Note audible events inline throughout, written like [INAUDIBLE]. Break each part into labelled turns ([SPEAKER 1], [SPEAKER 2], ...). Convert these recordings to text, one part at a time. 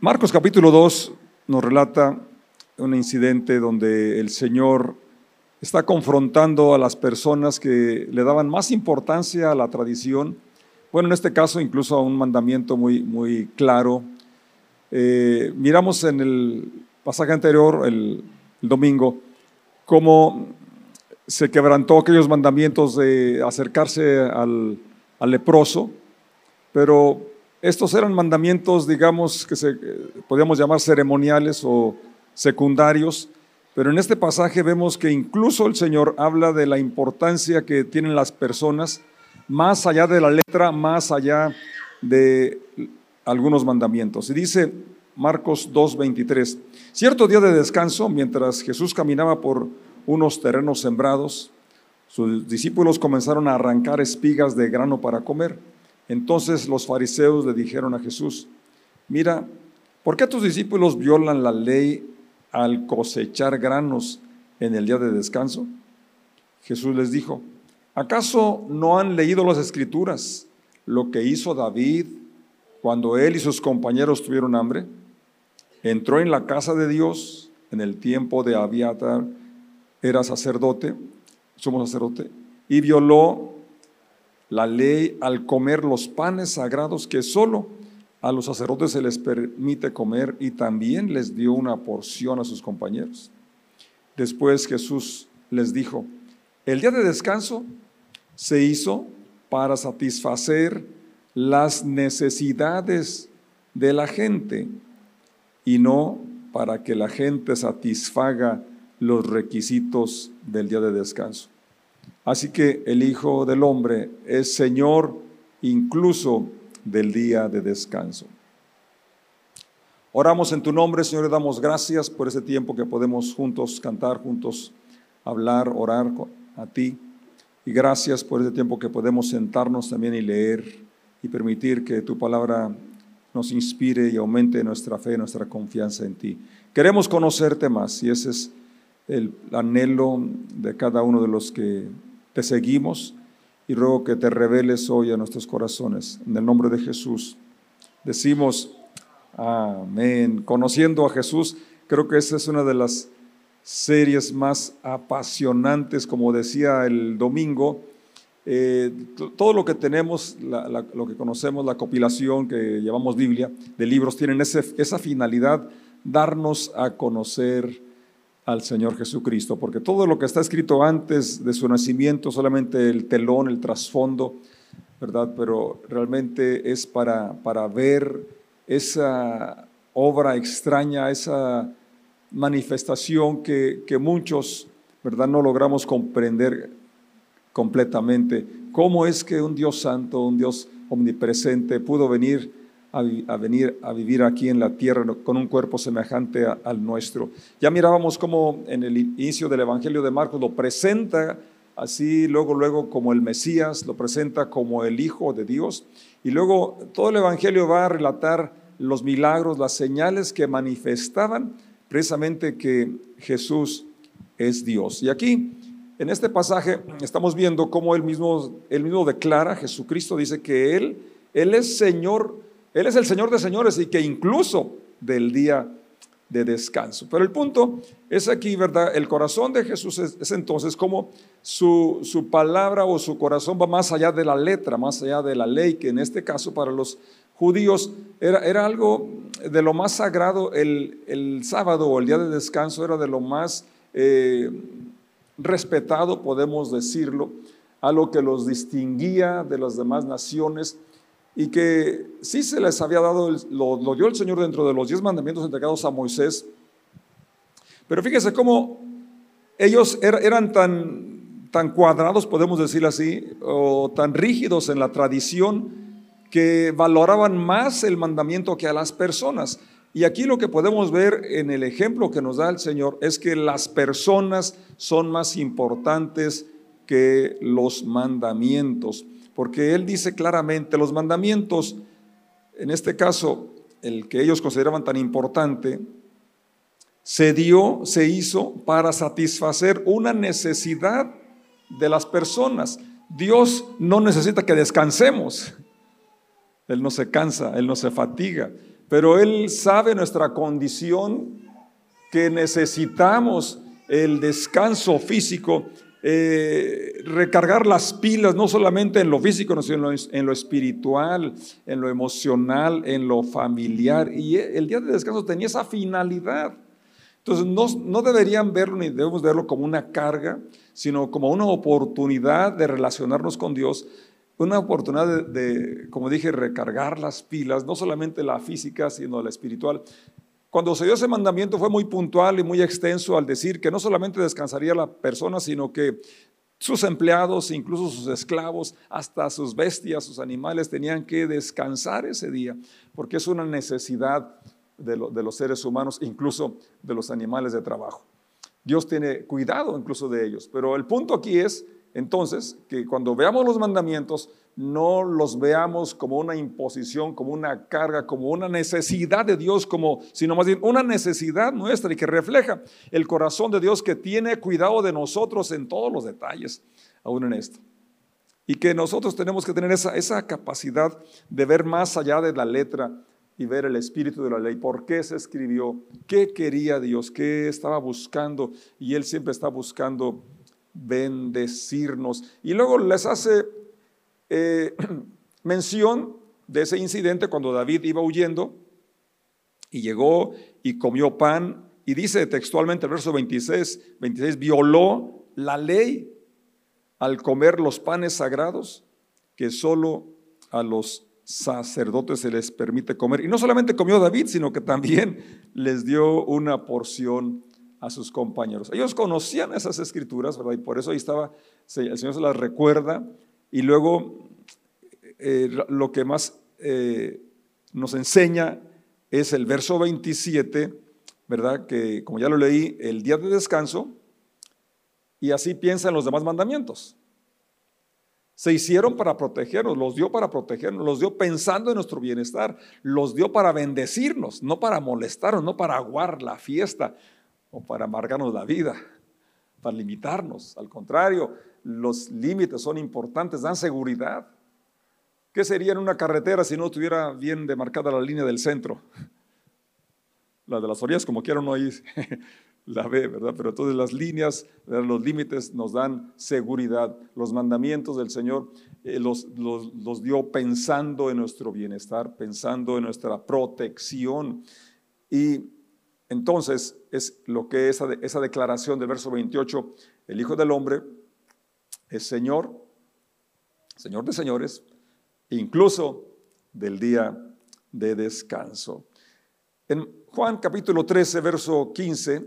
[SPEAKER 1] Marcos capítulo 2 nos relata un incidente donde el Señor está confrontando a las personas que le daban más importancia a la tradición, bueno, en este caso incluso a un mandamiento muy, muy claro. Eh, miramos en el pasaje anterior, el, domingo, cómo se quebrantó aquellos mandamientos de acercarse al, al leproso, pero estos eran mandamientos, digamos, que se podríamos llamar ceremoniales o secundarios, pero en este pasaje vemos que incluso el Señor habla de la importancia que tienen las personas, más allá de la letra, más allá de algunos mandamientos. Y dice Marcos 2:23, cierto día de descanso, mientras Jesús caminaba por unos terrenos sembrados, sus discípulos comenzaron a arrancar espigas de grano para comer. Entonces los fariseos le dijeron a Jesús, mira, ¿por qué tus discípulos violan la ley al cosechar granos en el día de descanso? Jesús les dijo, ¿acaso no han leído las escrituras lo que hizo David cuando él y sus compañeros tuvieron hambre? Entró en la casa de Dios en el tiempo de Abiatar, era sacerdote, somos sacerdote, y violó la ley al comer los panes sagrados que solo a los sacerdotes se les permite comer y también les dio una porción a sus compañeros. Después Jesús les dijo, el día de descanso se hizo para satisfacer las necesidades de la gente y no para que la gente satisfaga los requisitos del día de descanso. Así que el Hijo del Hombre es Señor incluso del día de descanso. Oramos en tu nombre, Señor, y damos gracias por ese tiempo que podemos juntos cantar, juntos hablar, orar a ti. Y gracias por ese tiempo que podemos sentarnos también y leer y permitir que tu palabra nos inspire y aumente nuestra fe, nuestra confianza en ti. Queremos conocerte más y ese es el anhelo de cada uno de los que te seguimos y ruego que te reveles hoy a nuestros corazones. En el nombre de Jesús. Decimos, amén. Conociendo a Jesús, creo que esa es una de las series más apasionantes, como decía el domingo. Eh, todo lo que tenemos, lo que conocemos, la compilación que llevamos Biblia, de libros, tienen esa finalidad, darnos a conocer al Señor Jesucristo, porque todo lo que está escrito antes de su nacimiento, solamente el telón, el trasfondo, ¿verdad? Pero realmente es para, para ver esa obra extraña, esa manifestación que, que muchos, ¿verdad? No logramos comprender completamente. ¿Cómo es que un Dios santo, un Dios omnipresente pudo venir a, venir a vivir aquí en la tierra con un cuerpo semejante al nuestro. Ya mirábamos cómo en el inicio del Evangelio de Marcos lo presenta así, luego, luego como el Mesías, lo presenta como el Hijo de Dios, y luego todo el Evangelio va a relatar los milagros, las señales que manifestaban precisamente que Jesús es Dios. Y aquí, en este pasaje, estamos viendo cómo él mismo, él mismo declara, Jesucristo dice que Él, Él es Señor él es el Señor de señores y que incluso del día de descanso. Pero el punto es aquí, ¿verdad? El corazón de Jesús es, entonces como su, su, palabra o su corazón va más allá de la letra, más allá de la ley, que en este caso para los judíos era, era algo de lo más sagrado. El, el, sábado o el día de descanso era de lo más eh, respetado, podemos decirlo, a lo que los distinguía de las demás naciones y que sí se les había dado, lo, dio el Señor dentro de los diez mandamientos entregados a Moisés. Pero fíjese cómo ellos eran tan, tan cuadrados, podemos decir así, o tan rígidos en la tradición, que valoraban más el mandamiento que a las personas. Y aquí lo que podemos ver en el ejemplo que nos da el Señor es que las personas son más importantes que los mandamientos porque Él dice claramente, los mandamientos, en este caso, el que ellos consideraban tan importante, se dio, se hizo para satisfacer una necesidad de las personas. Dios no necesita que descansemos. [LAUGHS] Él no se cansa, Él no se fatiga. pero Él sabe nuestra condición, que necesitamos el descanso físico, eh, recargar las pilas, no solamente en lo físico, sino en lo, espiritual, en lo emocional, en lo familiar. Y el día de descanso tenía esa finalidad. Entonces, no, no, deberían verlo ni debemos verlo como una carga, sino como una oportunidad de relacionarnos con Dios una oportunidad de, como dije, recargar las pilas, no solamente la física, sino la espiritual. Cuando se dio ese mandamiento fue muy puntual y muy extenso al decir que no solamente descansaría la persona, sino que sus empleados, incluso sus esclavos, hasta sus bestias, sus animales, tenían que descansar ese día, porque es una necesidad de, de los seres humanos, incluso de los animales de trabajo. Dios tiene cuidado incluso de ellos, pero el punto aquí es entonces, que cuando veamos los mandamientos, no los veamos como una imposición, como una carga, como una necesidad de Dios, como, sino más bien una necesidad nuestra y que refleja el corazón de Dios que tiene cuidado de nosotros en todos los detalles, aún en esto. Y que nosotros tenemos que tener esa, esa capacidad de ver más allá de la letra y ver el espíritu de la ley, por qué se escribió, qué quería Dios, qué estaba buscando, y Él siempre está buscando bendecirnos. Y luego les hace eh, [CLEARS THROAT] mención de ese incidente cuando David iba huyendo y llegó y comió pan y dice textualmente el verso 26, 26, violó la ley al comer los panes sagrados que solo a los sacerdotes se les permite comer. Y no solamente comió David, sino que también [LAUGHS] les dio una porción a sus compañeros. Ellos conocían esas escrituras. Y por eso ahí estaba, el Señor se las recuerda. Y luego eh, lo que más eh, nos enseña es el verso 27, ¿verdad? Que como ya lo leí, el día de descanso, y así piensan los demás mandamientos. Se hicieron para protegernos, los dio para protegernos, los dio pensando en nuestro bienestar, los dio para bendecirnos, no para molestarnos, no para aguar la fiesta, o para amargarnos la vida, para limitarnos. Al contrario, los límites son importantes, dan seguridad. ¿Qué sería en una carretera si no estuviera bien demarcada la línea del centro? La de las orillas, como quiera uno ahí [LAUGHS] la ve, ¿verdad? Pero entonces las líneas, los límites nos dan seguridad. Los mandamientos del Señor eh, los, los, los dio pensando en nuestro bienestar, pensando en nuestra protección. Y entonces, es lo que esa, esa declaración del verso 28, el Hijo del Hombre es Señor, Señor de señores, incluso del día de descanso. En Juan capítulo 13, verso 15,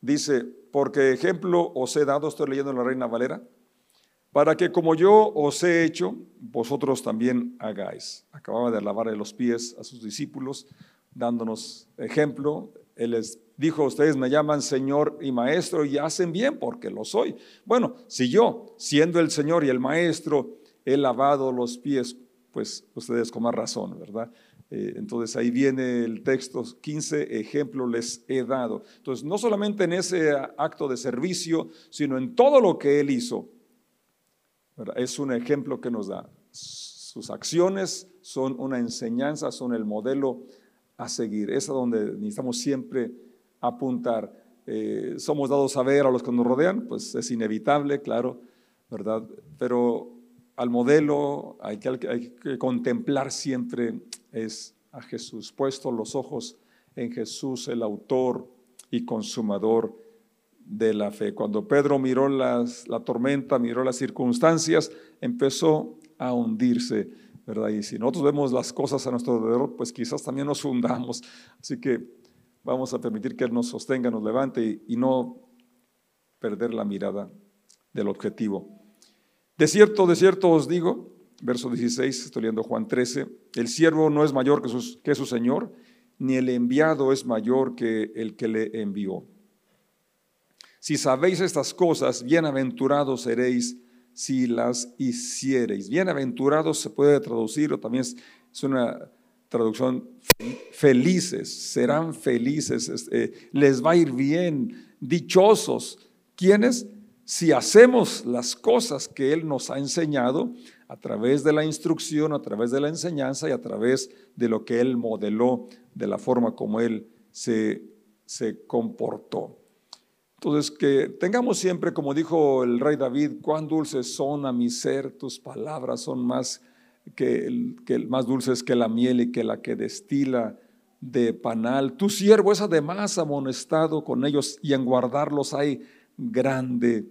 [SPEAKER 1] dice, porque ejemplo os he dado, estoy leyendo en la Reina Valera, para que como yo os he hecho, vosotros también hagáis. Acababa de lavarle los pies a sus discípulos, dándonos ejemplo, él les dijo, ustedes me llaman Señor y Maestro y hacen bien porque lo soy. Bueno, si yo, siendo el Señor y el Maestro, he lavado los pies, pues ustedes con más razón, ¿verdad? Eh, entonces ahí viene el texto 15, ejemplo les he dado. Entonces, no solamente en ese acto de servicio, sino en todo lo que Él hizo, es un ejemplo que nos da. Sus acciones son una enseñanza, son el modelo a seguir. Es donde necesitamos siempre apuntar. Eh, somos dados a ver a los que nos rodean, pues es inevitable, claro, ¿verdad? Pero al modelo hay que, hay que contemplar siempre es a Jesús, puesto los ojos en Jesús, el autor y consumador de la fe. Cuando Pedro miró las, la tormenta, miró las circunstancias, empezó a hundirse ¿verdad? Y si nosotros vemos las cosas a nuestro alrededor, pues quizás también nos hundamos. Así que vamos a permitir que Él nos sostenga, nos levante y, no perder la mirada del objetivo. De cierto, de cierto os digo, verso 16, estoy leyendo Juan 13, el siervo no es mayor que, que su Señor, ni el enviado es mayor que el que le envió. Si sabéis estas cosas, bienaventurados seréis si las hiciereis. Bienaventurados se puede traducir, o también es, una traducción felices, serán felices, eh, les va a ir bien, dichosos. ¿Quiénes? Si hacemos las cosas que Él nos ha enseñado, a través de la instrucción, a través de la enseñanza y a través de lo que Él modeló, de la forma como Él se, se comportó. Entonces, que tengamos siempre, como dijo el rey David, cuán dulces son a mi ser, tus palabras son más, que, que más dulces que la miel y que la que destila de panal. Tu siervo es además amonestado con ellos y en guardarlos hay grande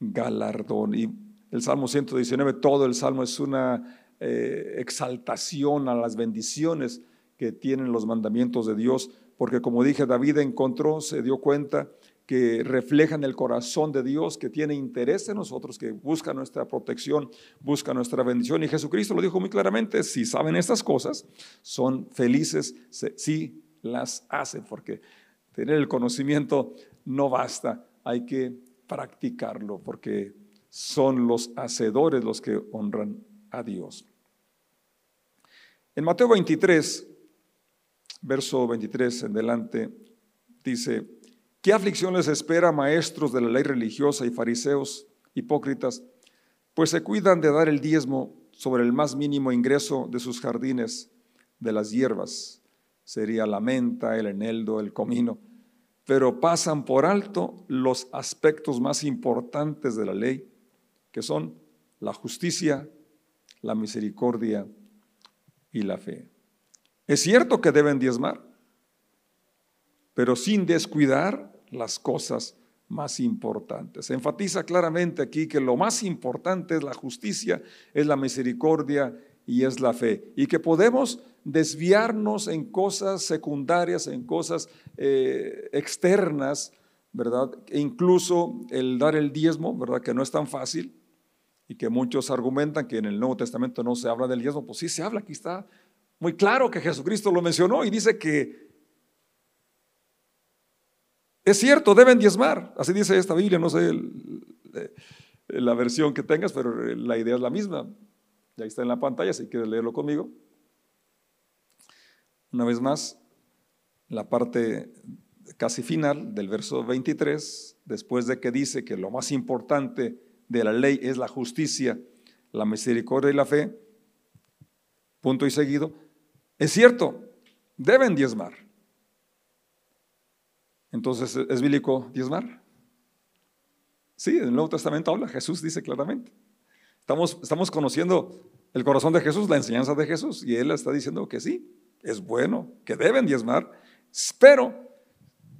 [SPEAKER 1] galardón. Y el Salmo 119, todo el Salmo es una eh, exaltación a las bendiciones que tienen los mandamientos de Dios, porque como dije, David encontró, se dio cuenta que reflejan el corazón de Dios, que tiene interés en nosotros, que busca nuestra protección, busca nuestra bendición. Y Jesucristo lo dijo muy claramente, si saben estas cosas, son felices si las hacen, porque tener el conocimiento no basta, hay que practicarlo, porque son los hacedores los que honran a Dios. En Mateo 23, verso 23 en delante, dice, ¿Qué aflicción les espera, maestros de la ley religiosa y fariseos hipócritas? Pues se cuidan de dar el diezmo sobre el más mínimo ingreso de sus jardines, de las hierbas, sería la menta, el eneldo, el comino, pero pasan por alto los aspectos más importantes de la ley, que son la justicia, la misericordia y la fe. Es cierto que deben diezmar, pero sin descuidar las cosas más importantes. Se enfatiza claramente aquí que lo más importante es la justicia, es la misericordia y es la fe. Y que podemos desviarnos en cosas secundarias, en cosas eh, externas, ¿verdad? E incluso el dar el diezmo, ¿verdad? Que no es tan fácil y que muchos argumentan que en el Nuevo Testamento no se habla del diezmo. Pues sí se habla, aquí está muy claro que Jesucristo lo mencionó y dice que es cierto, deben diezmar. Así dice esta Biblia, no sé eh, la versión que tengas, pero la idea es la misma. Y ahí está en la pantalla si quieres leerlo conmigo. Una vez más, la parte casi final del verso 23, después de que dice que lo más importante de la ley es la justicia, la misericordia y la fe, punto y seguido, es cierto, deben diezmar. Entonces, ¿es bíblico diezmar? Sí, en el Nuevo Testamento habla, Jesús dice claramente. Estamos, estamos conociendo el corazón de Jesús, la enseñanza de Jesús, y Él está diciendo que sí, es bueno, que deben diezmar, pero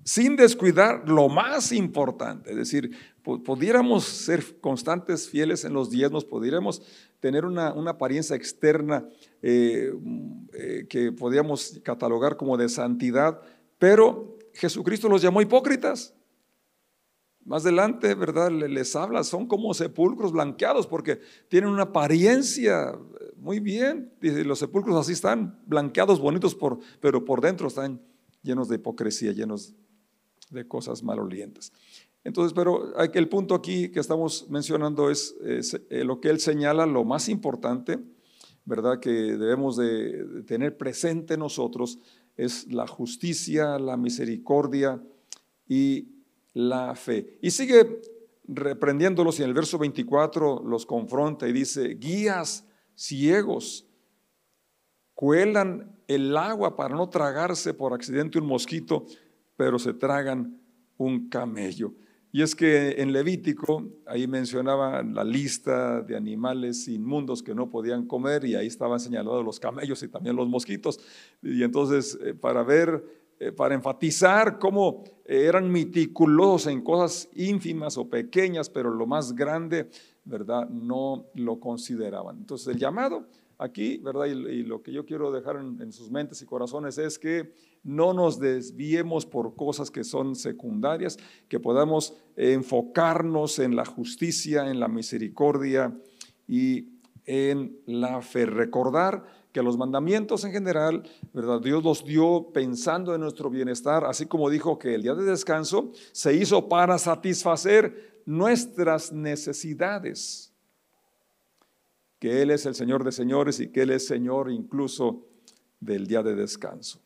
[SPEAKER 1] sin descuidar lo más importante, es decir, pudiéramos ser constantes, fieles en los diezmos, pudiéramos tener una, apariencia externa eh, eh, que podríamos catalogar como de santidad, pero Jesucristo los llamó hipócritas. Más adelante, ¿verdad? Les habla, son como sepulcros blanqueados porque tienen una apariencia eh, muy bien. Dice, los sepulcros así están, blanqueados, bonitos, pero por dentro están llenos de hipocresía, llenos de cosas malolientes. Entonces, pero el punto aquí que estamos mencionando es, eh, lo que él señala, lo más importante, ¿verdad? Que debemos de tener presente nosotros es la justicia, la misericordia y la fe. Y sigue reprendiéndolos y en el verso 24 los confronta y dice, guías ciegos cuelan el agua para no tragarse por accidente un mosquito, pero se tragan un camello. Y es que en Levítico, ahí mencionaba la lista de animales inmundos que no podían comer y ahí estaban señalados los camellos y también los mosquitos. Y entonces, eh, para ver, eh, para enfatizar cómo eh, eran meticulosos en cosas ínfimas o pequeñas, pero lo más grande, ¿verdad? No lo consideraban. Entonces, el llamado aquí, ¿verdad? Y, lo que yo quiero dejar en, sus mentes y corazones es que no nos desviemos por cosas que son secundarias, que podamos enfocarnos en la justicia, en la misericordia y en la fe. Recordar que los mandamientos en general, ¿verdad? Dios los dio pensando en nuestro bienestar, así como dijo que el día de descanso se hizo para satisfacer nuestras necesidades que Él es el Señor de señores y que Él es Señor incluso del día de descanso.